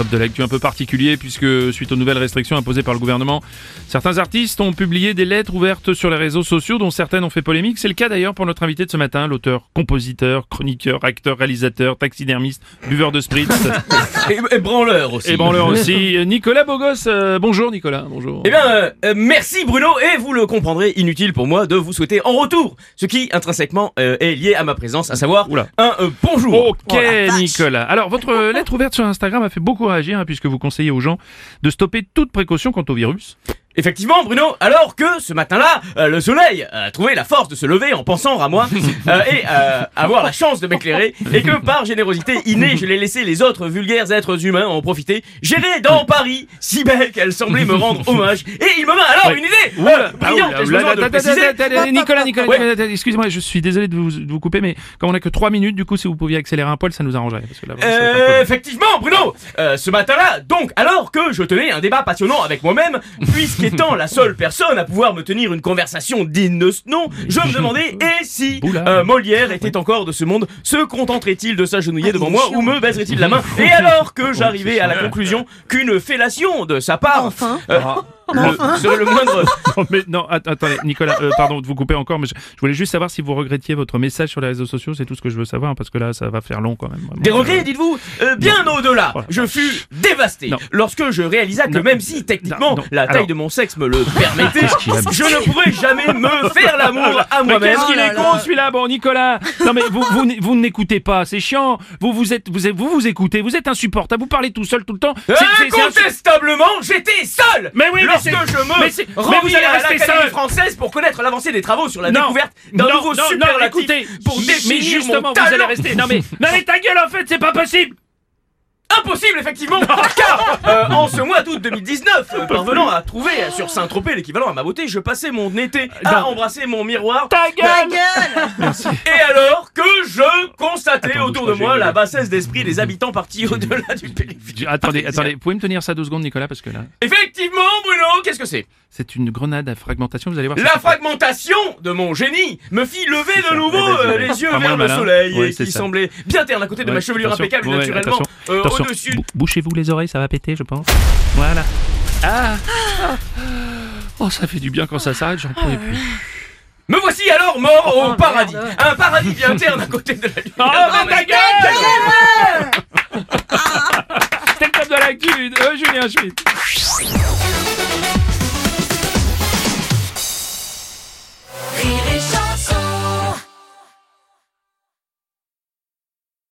Top de l'actu un peu particulier puisque suite aux nouvelles restrictions imposées par le gouvernement, certains artistes ont publié des lettres ouvertes sur les réseaux sociaux dont certaines ont fait polémique. C'est le cas d'ailleurs pour notre invité de ce matin, l'auteur, compositeur, chroniqueur, acteur, réalisateur, taxidermiste, buveur de spritz Et, et branleur aussi. et branleur aussi. Nicolas Bogos, euh, bonjour Nicolas, bonjour. Eh bien, euh, euh, merci Bruno, et vous le comprendrez, inutile pour moi de vous souhaiter en retour ce qui intrinsèquement euh, est lié à ma présence, à savoir Oula. un bonjour. Ok Oh. Nicolas. Alors votre lettre ouverte sur Instagram a fait beaucoup réagir hein, puisque vous conseillez aux gens de stopper toute précaution quant au virus. Effectivement, Bruno, alors que ce matin-là, euh, le soleil a trouvé la force de se lever en pensant à moi euh, et euh, avoir la chance de m'éclairer, et que par générosité innée, je l'ai laissé les autres vulgaires êtres humains en profiter. J'irai dans Paris, si belle qu'elle semblait me rendre hommage, et il me vint alors une idée euh, Nicolas, Nicolas, Ouais. Excusez-moi, je suis désolé de vous, de vous couper, mais comme on a que 3 minutes, du coup, si vous pouviez accélérer un poil, ça nous arrangerait. Parce que là, vraiment, Euh, effectivement, Bruno, euh, ce matin-là, donc, alors que je tenais un débat passionnant avec moi-même, puisqu'étant la seule personne à pouvoir me tenir une conversation digne de ce nom, je me demandais, et si euh, Molière était encore de ce monde, se contenterait-il de s'agenouiller devant moi ou me baiserait-il la main? Et alors que j'arrivais à la conclusion qu'une fellation de sa part Enfin. euh, le- serait le moindre... Non, mais non, att- attendez, Nicolas, euh, pardon de vous couper encore, mais je, je voulais juste savoir si vous regrettiez votre message sur les réseaux sociaux, c'est tout ce que je veux savoir, parce que là, ça va faire long quand même. vraiment. Des regrets, dites-vous Euh, Bien au-delà Voilà. Je fus dévasté Non. lorsque je réalisa que Non. même si techniquement Non, non. la taille Alors. de mon sexe me le permettait, je ne pourrais jamais me faire l'amour à Mais moi-même. qu'est-ce qu'il est con celui-là Bon Nicolas Non mais vous vous, vous n'écoutez pas, c'est chiant. Vous vous êtes vous êtes- vous vous écoutez, vous êtes insupportable, vous parlez tout seul tout le temps. Insu- Incontestablement, j'étais seul Mais oui, mais lorsque c'est- je me mais c'est- mais vous allez à rester l'Académie seul. française pour connaître l'avancée des travaux sur la Non, découverte d'un nouveau non, non, superlatif écoutez, pour mais définir justement, mon vous allez rester. Non mais, non mais ta gueule en fait, c'est pas possible. Impossible, effectivement, car euh, en ce mois d'août 2019, euh, parvenant à trouver euh, sur Saint-Tropez l'équivalent à ma beauté, je passais mon été à Non. embrasser mon miroir. Ta gueule. Et alors que je constatais Attends, autour de moi la bassesse d'esprit des habitants partis au-delà du périphérique. Attendez, attendez, vous pouvez me tenir ça deux secondes Nicolas parce que là, Effectivement, Qu'est-ce que c'est? C'est une grenade à fragmentation. Vous allez voir. La fragmentation de mon génie me fit lever de nouveau euh, les yeux vers le soleil Ouais, et qui ça. semblait bien terre à côté de ma chevelure attention. impeccable Ouais, naturellement euh, au-dessus. bou- bouchez-vous les oreilles, ça va péter, je pense. Voilà. Ah. Oh, ça fait du bien quand ça s'arrête, j'en pouvais plus. Me voici alors mort au paradis. Un paradis bien terne à côté de la lune. Oh, mais ta gueule C'était le top de l'actu, euh, Julien Schmitt.